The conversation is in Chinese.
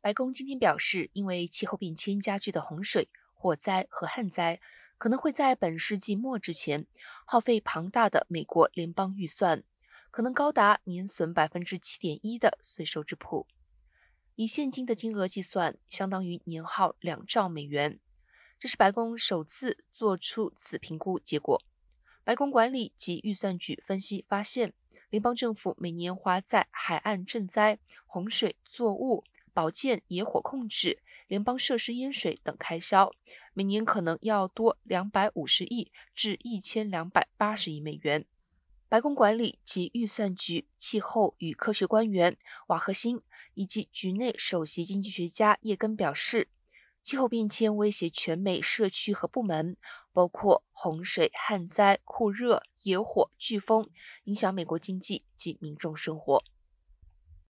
白宫今天表示，因为气候变迁加剧的洪水、火灾和旱灾，可能会在本世纪末之前耗费庞大的美国联邦预算，可能高达年损百分之七点一的税收之谱。以现金的金额计算，相当于年耗两兆美元。这是白宫首次做出此评估结果。白宫管理及预算局分析发现，联邦政府每年花在海岸赈灾、洪水、作物保健、野火控制、联邦设施淹水等开销，每年可能要多两百五十亿至一千两百八十亿美元。白宫管理及预算局气候与科学官员瓦赫辛以及局内首席经济学家叶根表示。气候变迁威胁全美社区和部门，包括洪水、旱灾、酷热、野火、飓风，影响美国经济及民众生活。